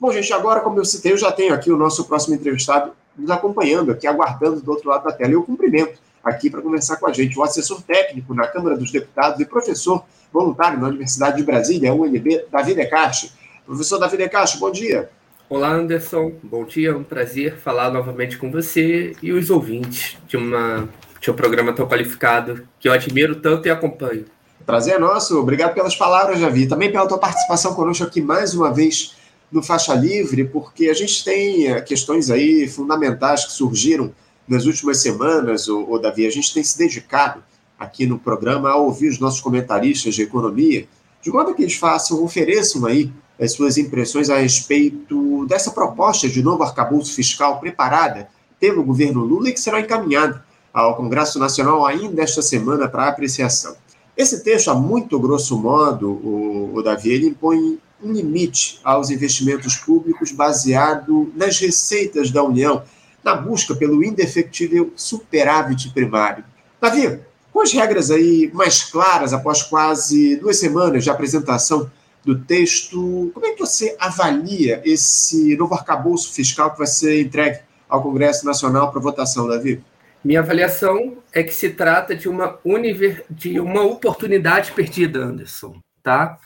Bom, gente, agora, como eu citei, eu já tenho aqui o nosso próximo entrevistado nos acompanhando aqui, aguardando do outro lado da tela. Eu cumprimento aqui para conversar com a gente o assessor técnico na Câmara dos Deputados e professor voluntário na Universidade de Brasília, UNB, Davi Decache. Professor Davi Decache, bom dia. Olá, Anderson. Bom dia, é um prazer falar novamente com você e os ouvintes de, uma, de um programa tão qualificado que eu admiro tanto e acompanho. Prazer é nosso. Obrigado pelas palavras, Davi. Também pela tua participação conosco aqui mais uma vez no Faixa Livre, porque a gente tem eh, questões aí fundamentais que surgiram nas últimas semanas, o, o Davi. A gente tem se dedicado aqui no programa a ouvir os nossos comentaristas de economia, de modo que eles façam, ofereçam aí as suas impressões a respeito dessa proposta de novo arcabouço fiscal preparada pelo governo Lula e que será encaminhada ao Congresso Nacional ainda esta semana para apreciação. Esse texto, a muito grosso modo, o, o Davi, ele impõe um limite aos investimentos públicos baseado nas receitas da União, na busca pelo indefectível superávit primário. Davi, com as regras aí mais claras após quase duas semanas de apresentação do texto, como é que você avalia esse novo arcabouço fiscal que vai ser entregue ao Congresso Nacional para votação, Davi? Minha avaliação é que se trata de uma, univer... de uma oportunidade perdida, Anderson. Tá?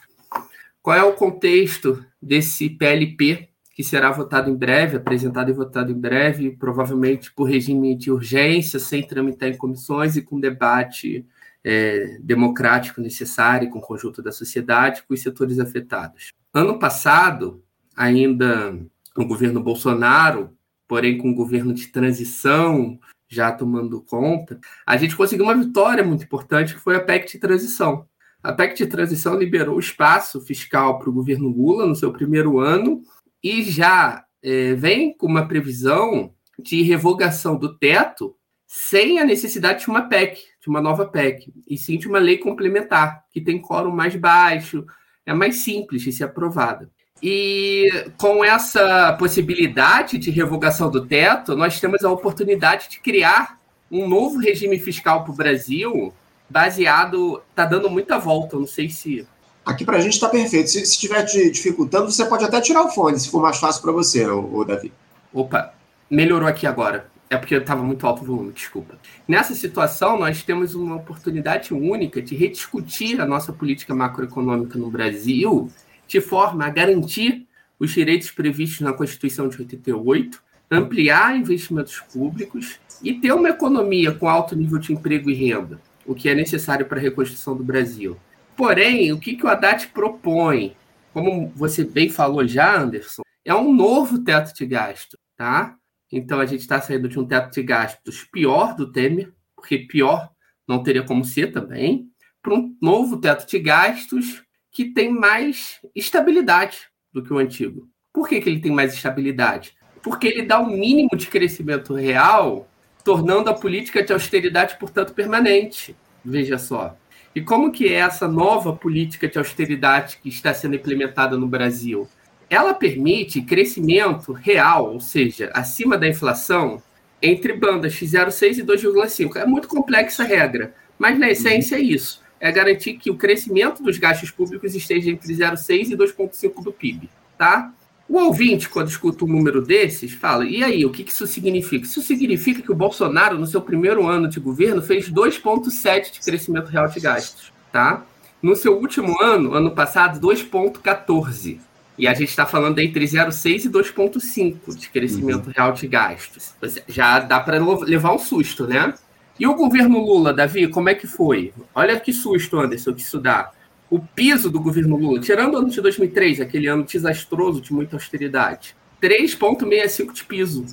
Qual é o contexto desse PLP que será votado em breve, apresentado e votado em breve, provavelmente por regime de urgência, sem tramitar em comissões e com debate é, democrático necessário com o conjunto da sociedade, com os setores afetados. Ano passado, ainda no governo Bolsonaro, porém com o governo de transição, já tomando conta, a gente conseguiu uma vitória muito importante, que foi a PEC de transição. A PEC de transição liberou espaço fiscal para o governo Lula no seu primeiro ano e já é, vem com uma previsão de revogação do teto sem a necessidade de uma PEC, de uma nova PEC, e sim de uma lei complementar, que tem quórum mais baixo, é mais simples de ser aprovada. E com essa possibilidade de revogação do teto, nós temos a oportunidade de criar um novo regime fiscal para o Brasil, baseado. Está dando muita volta, não sei se. Aqui para a gente está perfeito. Se estiver te dificultando, você pode até tirar o fone, se for mais fácil para você, o Davi. Opa, melhorou aqui agora. É porque estava muito alto o volume, desculpa. Nessa situação, nós temos uma oportunidade única de rediscutir a nossa política macroeconômica no Brasil de forma a garantir os direitos previstos na Constituição de 88, ampliar investimentos públicos e ter uma economia com alto nível de emprego e renda, o que é necessário para a reconstrução do Brasil. Porém, o que, que o Haddad propõe, como você bem falou já, Anderson, é um novo teto de gasto, tá? Então a gente está saindo de um teto de gastos pior do Temer, porque pior não teria como ser também, para um novo teto de gastos que tem mais estabilidade do que o antigo. Por que, que ele tem mais estabilidade? Porque ele dá um mínimo de crescimento real, tornando a política de austeridade, portanto, permanente. Veja só. E como que é essa nova política de austeridade que está sendo implementada no Brasil? Ela permite crescimento real, ou seja, acima da inflação, entre bandas de 0,6 e 2,5. É muito complexa a regra, mas na essência é isso é garantir que o crescimento dos gastos públicos esteja entre 0,6% e 2,5% do PIB. Tá? O ouvinte, quando escuta um número desses, fala: e aí, o que isso significa? Isso significa que o Bolsonaro, no seu primeiro ano de governo, fez 2,7% de crescimento real de gastos. Tá? No seu último ano, ano passado, 2,14%. E a gente está falando entre 0,6 e 2,5 de crescimento uhum. real de gastos. Já dá para levar um susto, né? E o governo Lula, Davi, como é que foi? Olha que susto, Anderson, que isso dá. O piso do governo Lula, tirando o ano de 2003, aquele ano desastroso de muita austeridade, 3,65 de piso.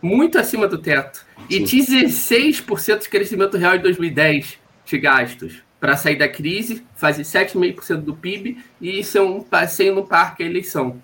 Muito acima do teto. E 16% de crescimento real em 2010 de gastos. Para sair da crise, fazer 7,5% do PIB e ser um passeio no parque a eleição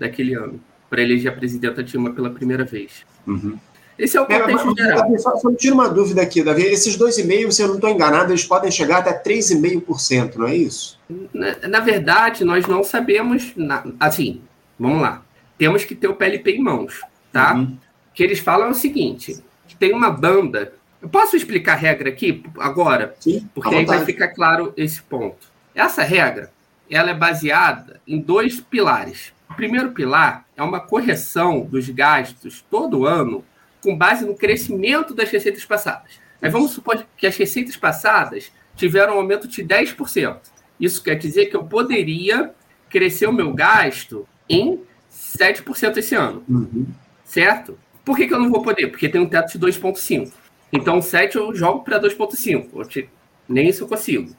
daquele ano. Para eleger a presidenta Dilma pela primeira vez. Uhum. Esse é o contexto é, geral. Davi, só, só me tira uma dúvida aqui, Davi. Esses 2,5%, se eu não estou enganado, eles podem chegar até 3,5%, não é isso? Na, na, verdade, nós não sabemos. Na, assim, vamos lá. Temos que ter o PLP em mãos, tá? Uhum. O que eles falam é o seguinte: tem uma banda. Eu posso explicar a regra aqui agora? Sim, porque aí vai ficar claro esse ponto. Essa regra ela é baseada em dois pilares. O primeiro pilar é uma correção dos gastos todo ano com base no crescimento das receitas passadas. Aí vamos supor que as receitas passadas tiveram um aumento de 10%. Isso quer dizer que eu poderia crescer o meu gasto em 7% esse ano. Uhum. Certo? Por que, que eu não vou poder? Porque tem um teto de 2,5. Então, 7 eu jogo para 2,5. Nem isso eu consigo.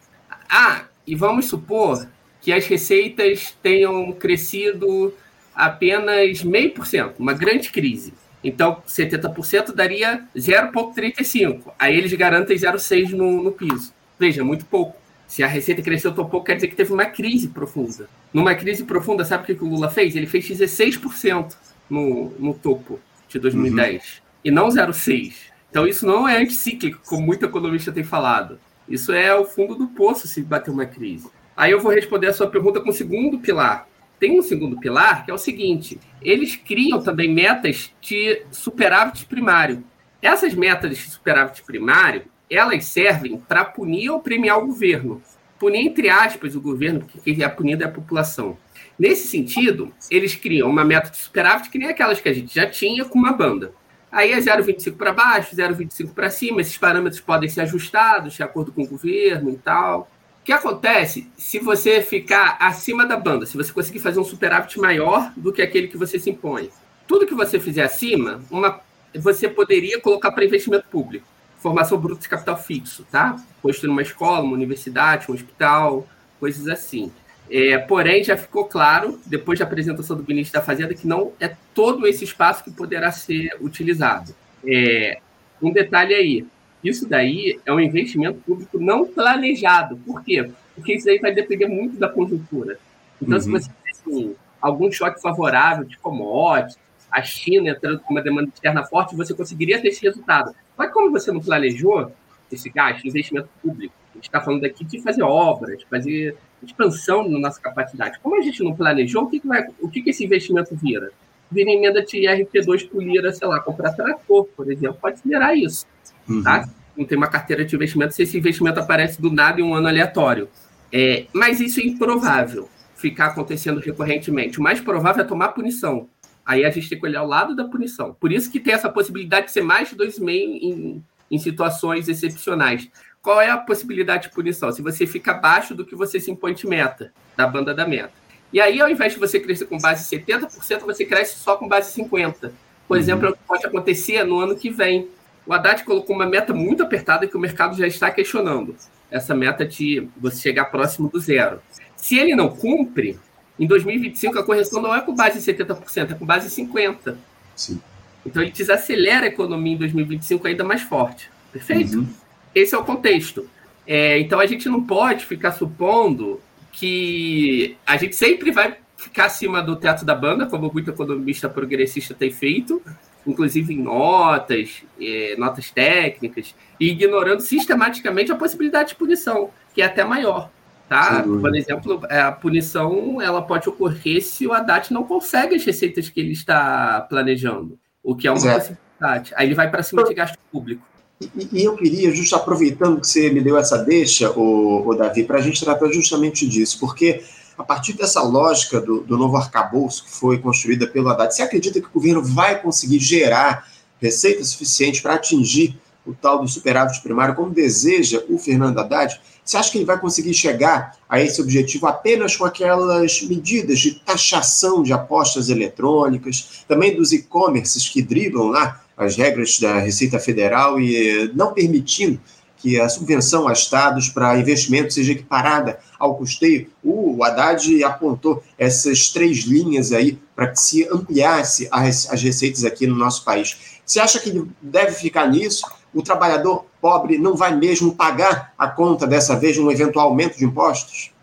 Ah, e vamos supor que as receitas tenham crescido apenas meio por cento, uma grande crise. Então, 70% daria 0,35. Aí eles garantem 0,6 no, no piso. Veja, muito pouco. Se a receita cresceu tão pouco, quer dizer que teve uma crise profunda. Numa crise profunda, sabe o que o Lula fez? Ele fez 16% no, no topo de 2010 uhum. e não 0,6. Então, isso não é anticíclico, como muito economista tem falado. Isso é o fundo do poço se bater uma crise. Aí eu vou responder a sua pergunta com o segundo pilar. Tem um segundo pilar que é o seguinte: eles criam também metas de superávit primário. Essas metas de superávit primário, elas servem para punir ou premiar o governo. Punir, entre aspas, o governo, porque quem é punido é a população. Nesse sentido, eles criam uma meta de superávit que nem aquelas que a gente já tinha com uma banda. Aí é 0,25 para baixo, 0,25 para cima, esses parâmetros podem ser ajustados de acordo com o governo e tal. O que acontece se você ficar acima da banda, se você conseguir fazer um superávit maior do que aquele que você se impõe? Tudo que você fizer acima, uma, você poderia colocar para investimento público formação bruta de capital fixo, tá? Construir uma escola, uma universidade, um hospital, coisas assim. É, porém, já ficou claro, depois da apresentação do ministro da Fazenda, que não é todo esse espaço que poderá ser utilizado. É, um detalhe aí, isso daí é um investimento público não planejado. Por quê? Porque isso aí vai depender muito da conjuntura. Então, uhum. se você tem assim, algum choque favorável de commodities, a China entrando com uma demanda externa forte, você conseguiria ter esse resultado. Mas como você não planejou esse gasto, investimento público, a gente está falando aqui de fazer obras, de fazer expansão na nossa capacidade. Como a gente não planejou, o que, que, vai, o que, que esse investimento vira? Vira emenda de IRP2 por lira, sei lá, comprar trator, por exemplo, pode virar isso. Uhum. Tá? Não tem uma carteira de investimento se esse investimento aparece do nada em um ano aleatório. É, mas isso é improvável ficar acontecendo recorrentemente. O mais provável é tomar punição. Aí a gente tem que olhar o lado da punição. Por isso que tem essa possibilidade de ser mais de 2,5 em, em situações excepcionais. Qual é a possibilidade de punição? Se você fica abaixo do que você se impõe de meta, da banda da meta. E aí, ao invés de você crescer com base 70%, você cresce só com base 50%. Por uhum. exemplo, é o que pode acontecer no ano que vem. O Haddad colocou uma meta muito apertada que o mercado já está questionando. Essa meta de você chegar próximo do zero. Se ele não cumpre, em 2025, a correção não é com base em 70%, é com base em 50%. Sim. Então, ele desacelera a economia em 2025 ainda mais forte. Perfeito? Uhum. Esse é o contexto. É, então, a gente não pode ficar supondo que a gente sempre vai ficar acima do teto da banda, como muito economista progressista tem feito, inclusive em notas, é, notas técnicas, e ignorando sistematicamente a possibilidade de punição, que é até maior. Tá? Por exemplo, é, a punição ela pode ocorrer se o Haddad não consegue as receitas que ele está planejando, o que é uma possibilidade. Aí ele vai para cima de gasto público. E, e, eu queria, justo aproveitando que você me deu essa deixa, o, o Davi, para a gente tratar justamente disso, porque a partir dessa lógica do, do novo arcabouço que foi construída pelo Haddad, você acredita que o governo vai conseguir gerar receita suficiente para atingir o tal do superávit primário, como deseja o Fernando Haddad? Você acha que ele vai conseguir chegar a esse objetivo apenas com aquelas medidas de taxação de apostas eletrônicas, também dos e-commerces que driblam lá as regras da Receita Federal e não permitindo que a subvenção a estados para investimento seja equiparada ao custeio? O Haddad apontou essas três linhas aí para que se ampliasse as, as receitas aqui no nosso país. Você acha que ele deve ficar nisso? o trabalhador pobre não vai mesmo pagar a conta dessa vez de um eventual aumento de impostos?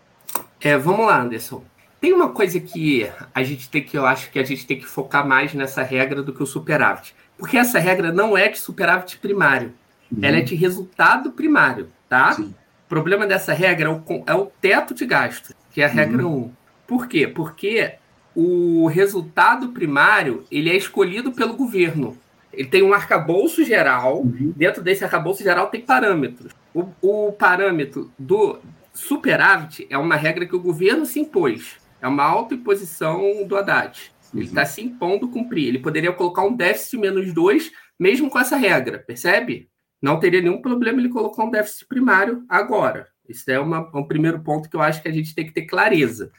É, vamos lá, Anderson. Tem uma coisa que a gente tem que, eu acho que a gente tem que focar mais nessa regra do que o superávit. Porque essa regra não é de superávit primário. Uhum. Ela é de resultado primário, tá? Sim. O problema dessa regra é o, é o teto de gasto, que é a regra 1. Uhum. Por quê? Porque o resultado primário ele é escolhido pelo governo. Ele tem um arcabouço geral. Uhum. Dentro desse arcabouço geral tem parâmetros. O, o, parâmetro do superávit é uma regra que o governo se impôs. É uma autoimposição do Haddad. Ele está uhum. se impondo cumprir. Ele poderia colocar um déficit menos dois, mesmo com essa regra, percebe? Não teria nenhum problema ele colocar um déficit primário agora. Isso é uma, um primeiro ponto que eu acho que a gente tem que ter clareza.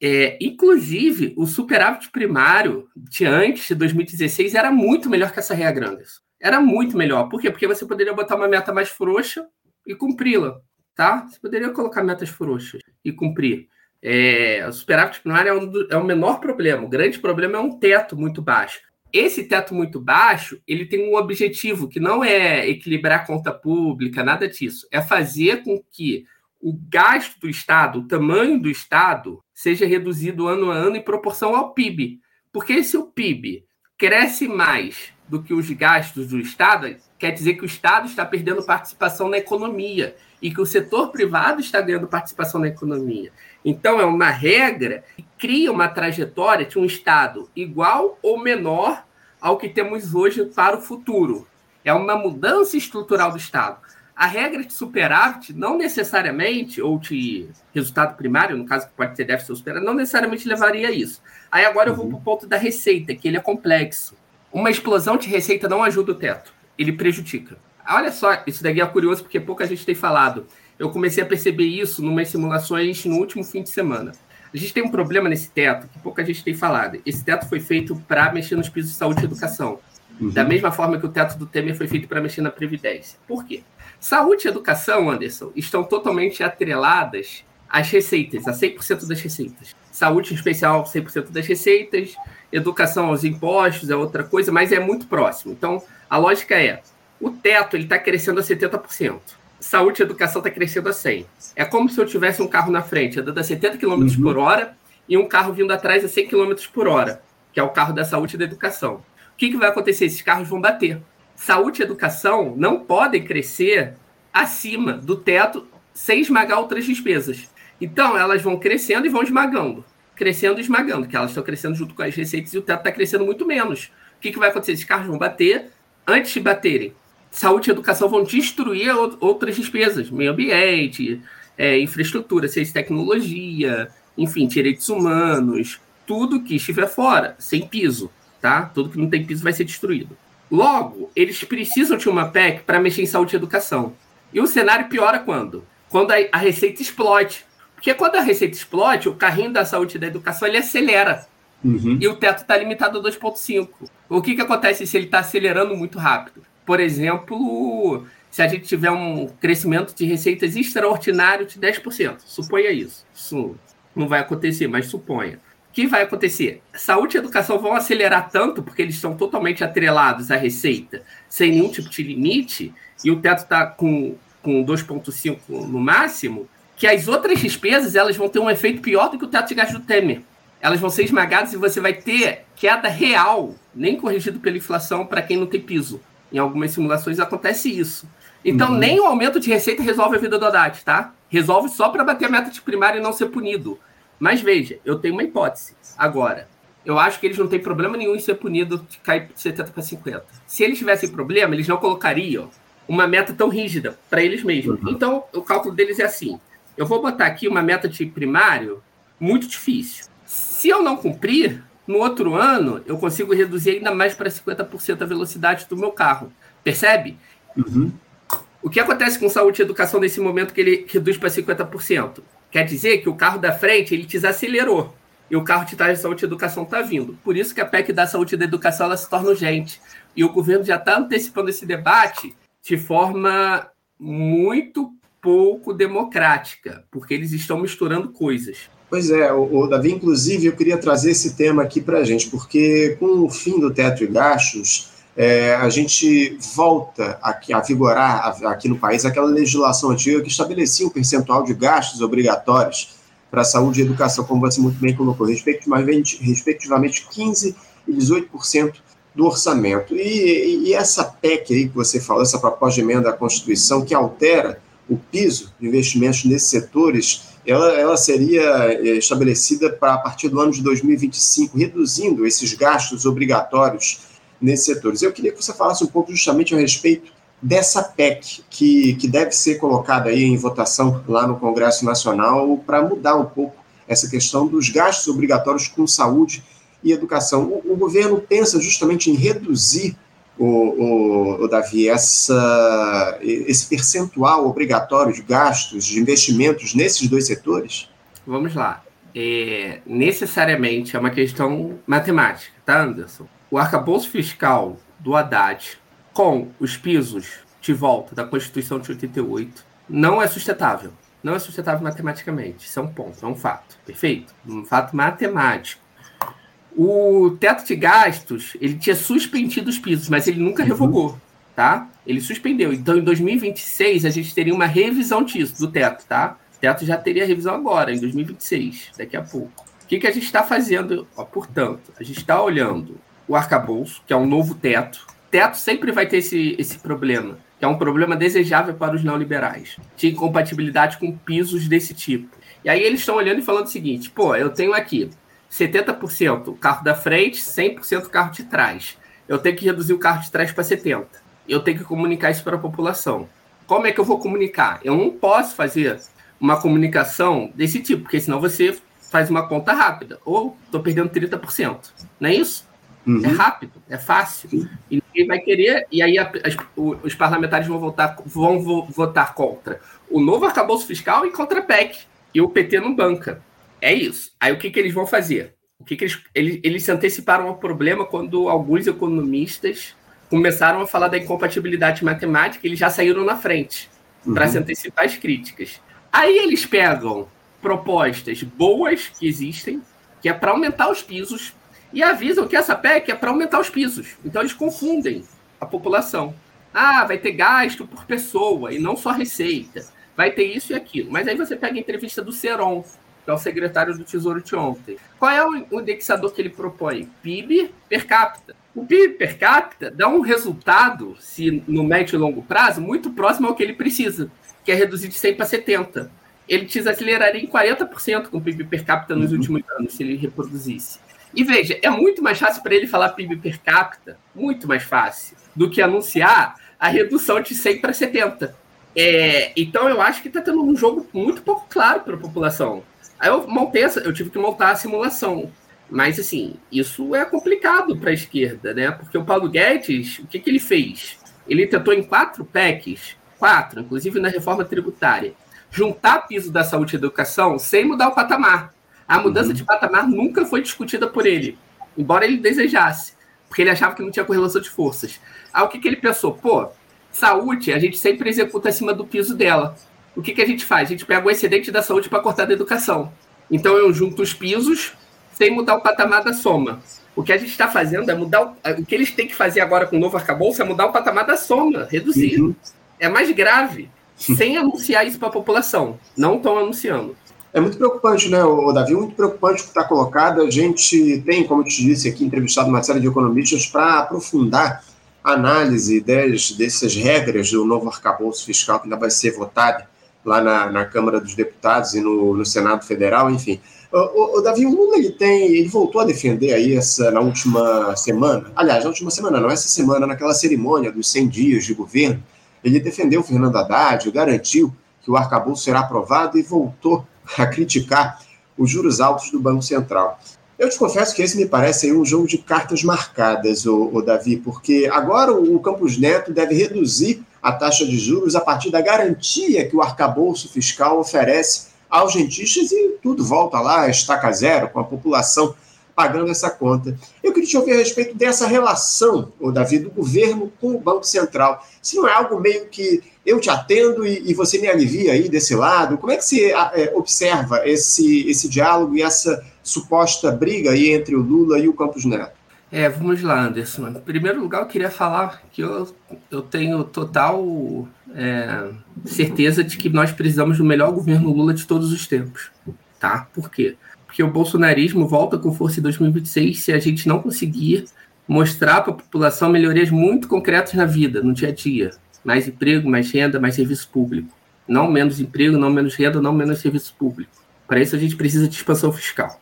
É, inclusive, o superávit primário de antes de 2016 era muito melhor que essa regra, Anderson. Era muito melhor. Por quê? Porque você poderia botar uma meta mais frouxa e cumpri-la, tá? Você poderia colocar metas frouxas e cumprir. É, o superávit primário é, um, é o menor problema. O grande problema é um teto muito baixo. Esse teto muito baixo, ele tem um objetivo que não é equilibrar a conta pública, nada disso. É fazer com que o gasto do Estado, o tamanho do Estado, seja reduzido ano a ano em proporção ao PIB. Porque se o PIB cresce mais do que os gastos do Estado, quer dizer que o Estado está perdendo participação na economia e que o setor privado está ganhando participação na economia. Então, é uma regra que cria uma trajetória de um Estado igual ou menor ao que temos hoje para o futuro. É uma mudança estrutural do Estado. A regra de superávit não necessariamente, ou de resultado primário, no caso que pode ter déficit ou superávit, não necessariamente levaria a isso. Aí agora eu vou uhum. para o ponto da receita, que ele é complexo. Uma explosão de receita não ajuda o teto, ele prejudica. Olha só, isso daqui é curioso porque pouca gente tem falado. Eu comecei a perceber isso numas simulações no último fim de semana. A gente tem um problema nesse teto que pouca gente tem falado. Esse teto foi feito para mexer nos pisos de saúde e educação. Uhum. Da mesma forma que o teto do Temer foi feito para mexer na Previdência. Por quê? Saúde e educação, Anderson, estão totalmente atreladas às receitas, a 100% das receitas. Saúde, em especial, 100% das receitas. Educação aos impostos é outra coisa, mas é muito próximo. Então, a lógica é, o teto está crescendo a 70% saúde e educação está crescendo a 100. É como se eu tivesse um carro na frente andando a 70 km uhum. por hora e um carro vindo atrás a 100 km por hora, que é o carro da saúde e da educação. O que, que vai acontecer? Esses carros vão bater. Saúde e educação não podem crescer acima do teto sem esmagar outras despesas. Então, elas vão crescendo e vão esmagando. Crescendo e esmagando, que elas estão crescendo junto com as receitas e o teto está crescendo muito menos. O que, que vai acontecer? Esses carros vão bater. Antes de baterem, saúde e educação vão destruir outras despesas, meio ambiente, é, infraestrutura, ciência e tecnologia, enfim, direitos humanos, tudo que estiver fora, sem piso, tá? Tudo que não tem piso vai ser destruído. Logo, eles precisam de uma PEC para mexer em saúde e educação. E o cenário piora quando? Quando a, a receita explode. Porque quando a receita explode, o carrinho da saúde e da educação ele acelera. Uhum. E o teto está limitado a 2,5. O que, que acontece se ele está acelerando muito rápido? Por exemplo, se a gente tiver um crescimento de receitas extraordinário de 10%, suponha isso. Isso não vai acontecer, mas suponha. O que vai acontecer? Saúde e educação vão acelerar tanto, porque eles estão totalmente atrelados à receita, sem nenhum tipo de limite, e o teto está com, com 2,5 no máximo, que as outras despesas elas vão ter um efeito pior do que o teto de gasto do Temer. Elas vão ser esmagadas e você vai ter queda real, nem corrigido pela inflação, para quem não tem piso. Em algumas simulações acontece isso. Então, uhum. nem o aumento de receita resolve a vida do Haddad, tá? Resolve só para bater a meta de primária e não ser punido. Mas veja, eu tenho uma hipótese. Agora, eu acho que eles não têm problema nenhum em ser punido de cair de 70 para 50. Se eles tivessem problema, eles não colocariam uma meta tão rígida para eles mesmos. Uhum. Então, o cálculo deles é assim: eu vou botar aqui uma meta de primário muito difícil. Se eu não cumprir, no outro ano, eu consigo reduzir ainda mais para 50% a velocidade do meu carro. Percebe? Uhum. O que acontece com saúde e educação nesse momento que ele reduz para 50%? Quer dizer que o carro da frente ele desacelerou. E o carro de trás de saúde e educação está vindo. Por isso que a PEC da saúde e da educação ela se torna urgente. E o governo já está antecipando esse debate de forma muito pouco democrática, porque eles estão misturando coisas. Pois é, o, o, Davi, inclusive, eu queria trazer esse tema aqui para a gente, porque com o fim do teto de gastos, é, a gente volta aqui, a vigorar aqui no país aquela legislação antiga que estabelecia um percentual de gastos obrigatórios para a saúde e educação, como você muito bem colocou, respectivamente, respectivamente 15% e 18% do orçamento. E, e, essa PEC aí que você falou, essa proposta de emenda à Constituição, que altera o piso de investimentos nesses setores, ela, ela seria eh, estabelecida para a partir do ano de 2025, reduzindo esses gastos obrigatórios nesses setores. Eu queria que você falasse um pouco justamente a respeito dessa PEC que, que deve ser colocada aí em votação lá no Congresso Nacional para mudar um pouco essa questão dos gastos obrigatórios com saúde e educação. O, o governo pensa justamente em reduzir, o, o, o, Davi, essa, esse percentual obrigatório de gastos, de investimentos nesses dois setores? Vamos lá. É, necessariamente é uma questão matemática, tá, Anderson? O arcabouço fiscal do Haddad com os pisos de volta da Constituição de 88 não é sustentável. Não é sustentável matematicamente. Isso é um ponto, é um fato. Perfeito? Um fato matemático. O teto de gastos, ele tinha suspendido os pisos, mas ele nunca uhum. revogou, tá? Ele suspendeu. Então, em 2026, a gente teria uma revisão disso, do teto, tá? O teto já teria revisão agora, em 2026, daqui a pouco. O que, que a gente está fazendo? Ó, portanto, a gente está olhando o arcabouço, que é um novo teto. Teto sempre vai ter esse, esse problema, que é um problema desejável para os neoliberais, de incompatibilidade com pisos desse tipo. E aí eles estão olhando e falando o seguinte: pô, eu tenho aqui 70% carro da frente, 100% carro de trás. Eu tenho que reduzir o carro de trás para 70%. Eu tenho que comunicar isso para a população. Como é que eu vou comunicar? Eu não posso fazer uma comunicação desse tipo, porque senão você faz uma conta rápida. Ou estou perdendo 30%. Não é isso? Uhum. É rápido, é fácil. E ninguém vai querer, e aí a, as, os parlamentares vão votar, vão votar contra o novo arcabouço fiscal e contra a PEC. E o PT não banca. É isso. Aí o que, que eles vão fazer? O que, que eles, eles, eles se anteciparam ao problema quando alguns economistas começaram a falar da incompatibilidade matemática, eles já saíram na frente uhum. para se antecipar às críticas. Aí eles pegam propostas boas que existem, que é para aumentar os pisos, e avisam que essa PEC é para aumentar os pisos. Então eles confundem a população. Ah, vai ter gasto por pessoa e não só receita. Vai ter isso e aquilo. Mas aí você pega a entrevista do Seron, que é o secretário do Tesouro de ontem. Qual é o indexador que ele propõe? PIB per capita. O PIB per capita dá um resultado, se no médio e longo prazo, muito próximo ao que ele precisa, que é reduzir de 100 para 70. Ele desaceleraria em 40% com o PIB per capita nos uhum. últimos anos, se ele reproduzisse. E veja, é muito mais fácil para ele falar PIB per capita, muito mais fácil, do que anunciar a redução de 100 para 70. É, então eu acho que está tendo um jogo muito pouco claro para a população. Aí eu montei essa, eu tive que montar a simulação. Mas, assim, isso é complicado para a esquerda, né? Porque o Paulo Guedes, o que, que ele fez? Ele tentou em quatro PECs, quatro, inclusive na reforma tributária, juntar piso da saúde e educação sem mudar o patamar. A mudança uhum. de patamar nunca foi discutida por ele, embora ele desejasse, porque ele achava que não tinha correlação de forças. Aí o que, que ele pensou? Pô, saúde a gente sempre executa acima do piso dela o que, que a gente faz? A gente pega o excedente da saúde para cortar da educação. Então eu junto os pisos sem mudar o patamar da soma. O que a gente está fazendo é mudar. O, o, que eles têm que fazer agora com o novo arcabouço é mudar o patamar da soma, reduzir. Uhum. É mais grave, sem anunciar isso para a população. Não estão anunciando. É muito preocupante, né, o Davi? Muito preocupante o que está colocado. A gente tem, como eu te disse aqui, entrevistado uma série de economistas para aprofundar a análise des, dessas regras do novo arcabouço fiscal que ainda vai ser votado lá na, na Câmara dos Deputados e no, no Senado Federal, enfim. O, o, Davi, o Lula ele tem, ele voltou a defender aí essa na última semana, aliás, na última semana não, essa semana naquela cerimônia dos 100 dias de governo, ele defendeu o Fernando Haddad, garantiu que o arcabouço será aprovado e voltou a criticar os juros altos do Banco Central. Eu te confesso que esse me parece um jogo de cartas marcadas, o, o Davi, porque agora o Campos Neto deve reduzir a taxa de juros a partir da garantia que o arcabouço fiscal oferece aos rentistas e tudo volta lá, estaca zero, com a população pagando essa conta. Eu queria te ouvir a respeito dessa relação, o Davi, do governo com o Banco Central. Se não é algo meio que eu te atendo e, e você me alivia aí desse lado, como é que você é, observa esse, esse diálogo e essa suposta briga aí entre o Lula e o Campos Neto? É, vamos lá, Anderson. Em primeiro lugar, eu queria falar que eu, eu tenho total é, certeza de que nós precisamos do melhor governo Lula de todos os tempos. Tá? Por quê? Porque o bolsonarismo volta com força em 2026 se a gente não conseguir mostrar para a população melhorias muito concretas na vida, no dia a dia. Mais emprego, mais renda, mais serviço público. Não menos emprego, não menos renda, não menos serviço público. Para isso, a gente precisa de expansão fiscal.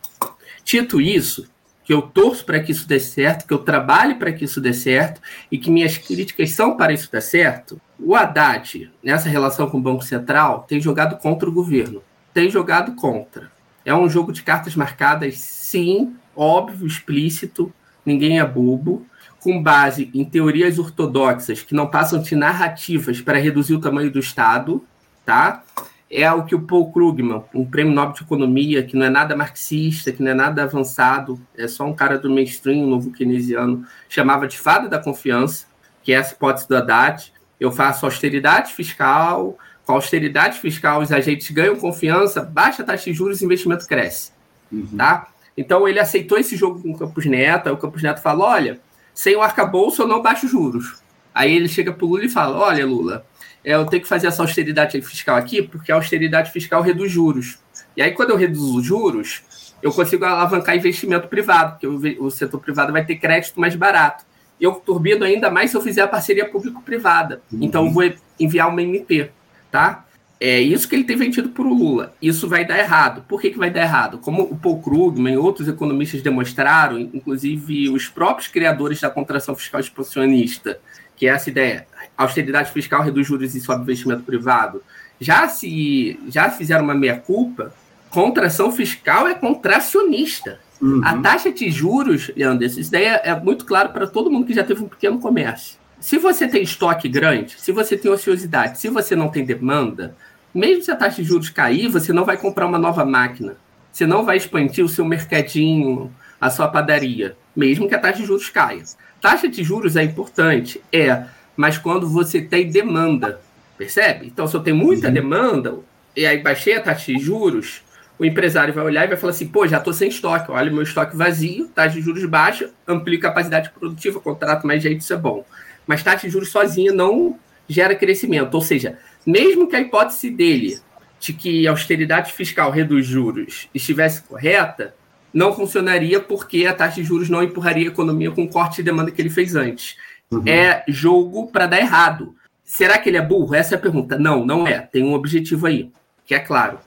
Dito isso, que eu torço para que isso dê certo, que eu trabalhe para que isso dê certo e que minhas críticas são para isso dar certo, o Haddad, nessa relação com o Banco Central, tem jogado contra o governo. Tem jogado contra. É um jogo de cartas marcadas, sim, óbvio, explícito, ninguém é bobo, com base em teorias ortodoxas que não passam de narrativas para reduzir o tamanho do Estado, tá? É o que o Paul Krugman, um prêmio Nobel de Economia, que não é nada marxista, que não é nada avançado, é só um cara do mainstream, um novo keynesiano, chamava de fada da confiança, que é essa hipótese do Haddad. Eu faço austeridade fiscal, com austeridade fiscal os agentes ganham confiança, baixa a taxa de juros e investimento cresce, uhum. tá? Então ele aceitou esse jogo com o Campos Neto, aí o Campos Neto fala, olha, sem o arcabouço eu não baixo juros. Aí ele chega para o Lula e fala: Olha, Lula, é, eu tenho que fazer essa austeridade fiscal aqui, porque a austeridade fiscal reduz juros. E aí, quando eu reduzo os juros, eu consigo alavancar investimento privado, porque o, setor privado vai ter crédito mais barato. Eu turbino ainda mais se eu fizer a parceria público-privada. Uhum. Então, eu vou enviar uma MP, tá? É isso que ele tem vendido para o Lula. Isso vai dar errado. Por que, que vai dar errado? Como o Paul Krugman e outros economistas demonstraram, inclusive os próprios criadores da contração fiscal expansionista, que é essa ideia, austeridade fiscal reduz juros e sobe investimento privado, já se já fizeram uma meia-culpa, contração fiscal é contracionista. Uhum. A taxa de juros, Anderson, isso daí é, é muito claro para todo mundo que já teve um pequeno comércio. Se você tem estoque grande, se você tem ociosidade, se você não tem demanda, mesmo se a taxa de juros cair, você não vai comprar uma nova máquina. Você não vai expandir o seu mercadinho, a sua padaria, mesmo que a taxa de juros caia. Taxa de juros é importante, é, mas quando você tem demanda, percebe? Então, se eu tenho muita uhum. demanda e aí baixei a taxa de juros, o empresário vai olhar e vai falar assim: pô, já estou sem estoque, olha o meu estoque vazio, taxa de juros baixa, amplia capacidade produtiva, contrato mais gente, isso é bom. Mas taxa de juros sozinha não gera crescimento, ou seja, mesmo que a hipótese dele de que a austeridade fiscal reduz juros estivesse correta, não funcionaria porque a taxa de juros não empurraria a economia com o corte de demanda que ele fez antes. Uhum. É jogo para dar errado. Será que ele é burro? Essa é a pergunta. Não, não é. Tem um objetivo aí, que é claro.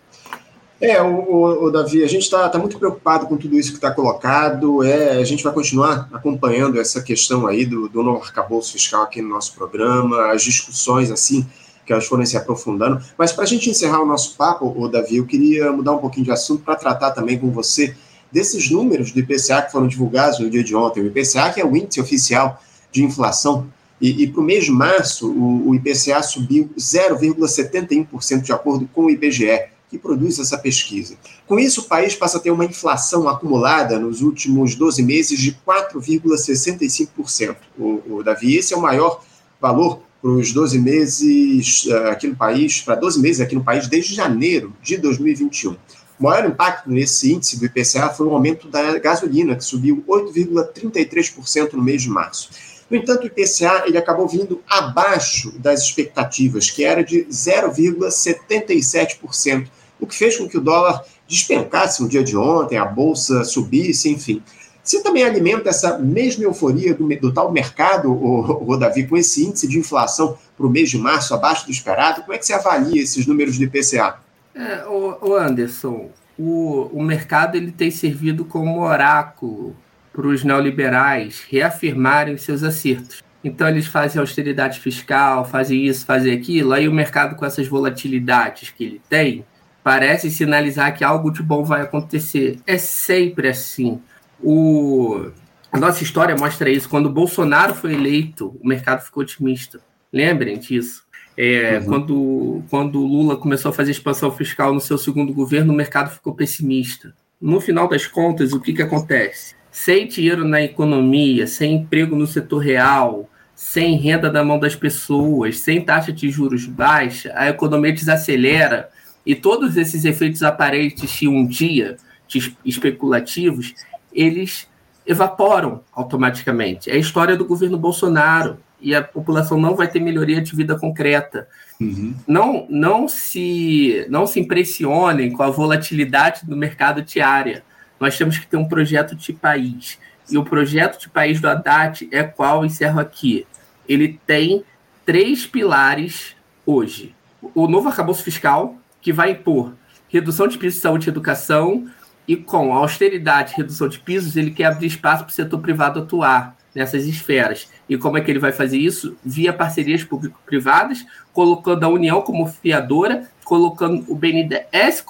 É, o, o, o Davi, a gente está tá muito preocupado com tudo isso que está colocado. É, a gente vai continuar acompanhando essa questão aí do, do novo arcabouço fiscal aqui no nosso programa, as discussões assim que elas forem se aprofundando. Mas para a gente encerrar o nosso papo, o Davi, eu queria mudar um pouquinho de assunto para tratar também com você desses números do IPCA que foram divulgados no dia de ontem. O IPCA, que é o índice oficial de inflação, e, e para o mês de março, o, o IPCA subiu 0,71% de acordo com o IBGE, que produz essa pesquisa. Com isso, o país passa a ter uma inflação acumulada nos últimos 12 meses de 4,65%. O, o Davi, esse é o maior valor para os 12 meses uh, aqui no país, para 12 meses aqui no país, desde janeiro de 2021. O maior impacto nesse índice do IPCA foi o aumento da gasolina, que subiu 8,33% no mês de março. No entanto, o IPCA ele acabou vindo abaixo das expectativas, que era de 0,77%, o que fez com que o dólar despencasse no dia de ontem, a bolsa subisse, enfim. Você também alimenta essa mesma euforia do, do tal mercado, o, o, Davi, com esse índice de inflação para o mês de março abaixo do esperado? Como é que você avalia esses números do IPCA? É, o, o Anderson, o, o mercado ele tem servido como oráculo para os neoliberais reafirmarem seus acertos. Então eles fazem austeridade fiscal, fazem isso, fazem aquilo, aí o mercado com essas volatilidades que ele tem parece sinalizar que algo de bom vai acontecer. É sempre assim. O... A nossa história mostra isso. Quando o Bolsonaro foi eleito, o mercado ficou otimista. Lembrem disso. É, uhum. quando, quando o Lula começou a fazer expansão fiscal no seu segundo governo, o mercado ficou pessimista. No final das contas, o que, que acontece? Sem dinheiro na economia, sem emprego no setor real, sem renda na mão das pessoas, sem taxa de juros baixa, a economia desacelera e todos esses efeitos aparentes de um dia de especulativos eles evaporam automaticamente. É a história do governo Bolsonaro e a população não vai ter melhoria de vida concreta. Uhum. Não, não, se, não se impressionem com a volatilidade do mercado diária. Nós temos que ter um projeto de país. E o projeto de país do Haddad é qual encerro aqui. Ele tem três pilares hoje. O novo arcabouço fiscal, que vai impor redução de preços de saúde e educação, e com austeridade, redução de pisos, ele quer abrir espaço para o setor privado atuar nessas esferas. E como é que ele vai fazer isso? Via parcerias público-privadas, colocando a União como fiadora, colocando o BNDES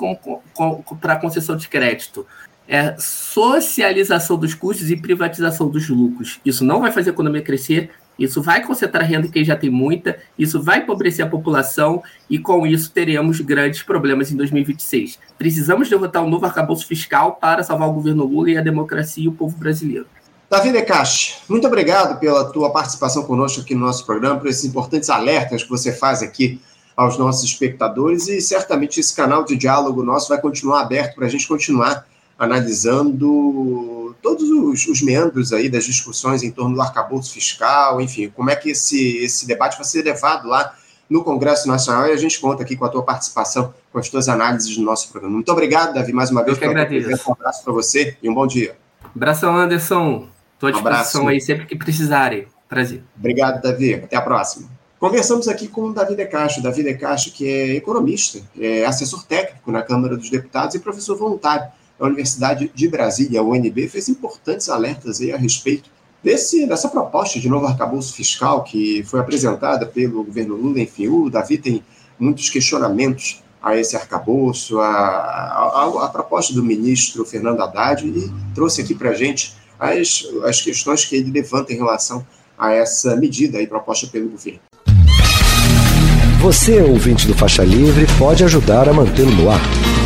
para concessão de crédito. É socialização dos custos e privatização dos lucros. Isso não vai fazer a economia crescer, isso vai concentrar renda em quem já tem muita, isso vai empobrecer a população e com isso teremos grandes problemas em 2026. Precisamos derrotar um novo arcabouço fiscal para salvar o governo Lula e a democracia e o povo brasileiro. Davi Decache, muito obrigado pela tua participação conosco aqui no nosso programa, por esses importantes alertas que você faz aqui aos nossos espectadores e certamente esse canal de diálogo nosso vai continuar aberto para a gente continuar analisando todos os, os, membros aí das discussões em torno do arcabouço fiscal, enfim, como é que esse, esse debate vai ser levado lá no Congresso Nacional e a gente conta aqui com a tua participação, com as tuas análises no nosso programa. Muito obrigado, Davi, mais uma vez. Eu que agradeço. Um abraço para você e um bom dia. Abração, Anderson. Estou à disposição um aí sempre que precisarem. Prazer. Obrigado, Davi. Até a próxima. Conversamos aqui com o Davi Decacho. Davi Decacho, que é economista, é assessor técnico na Câmara dos Deputados e professor voluntário da Universidade de Brasília, a UNB, fez importantes alertas aí a respeito desse, dessa proposta de novo arcabouço fiscal que foi apresentada pelo governo Lula. Enfim, o Davi tem muitos questionamentos a esse arcabouço, a, a, a proposta do ministro Fernando Haddad, e trouxe aqui para a gente as, as questões que ele levanta em relação a essa medida aí proposta pelo governo. Você, ouvinte do Faixa Livre, pode ajudar a mantê-lo no ar.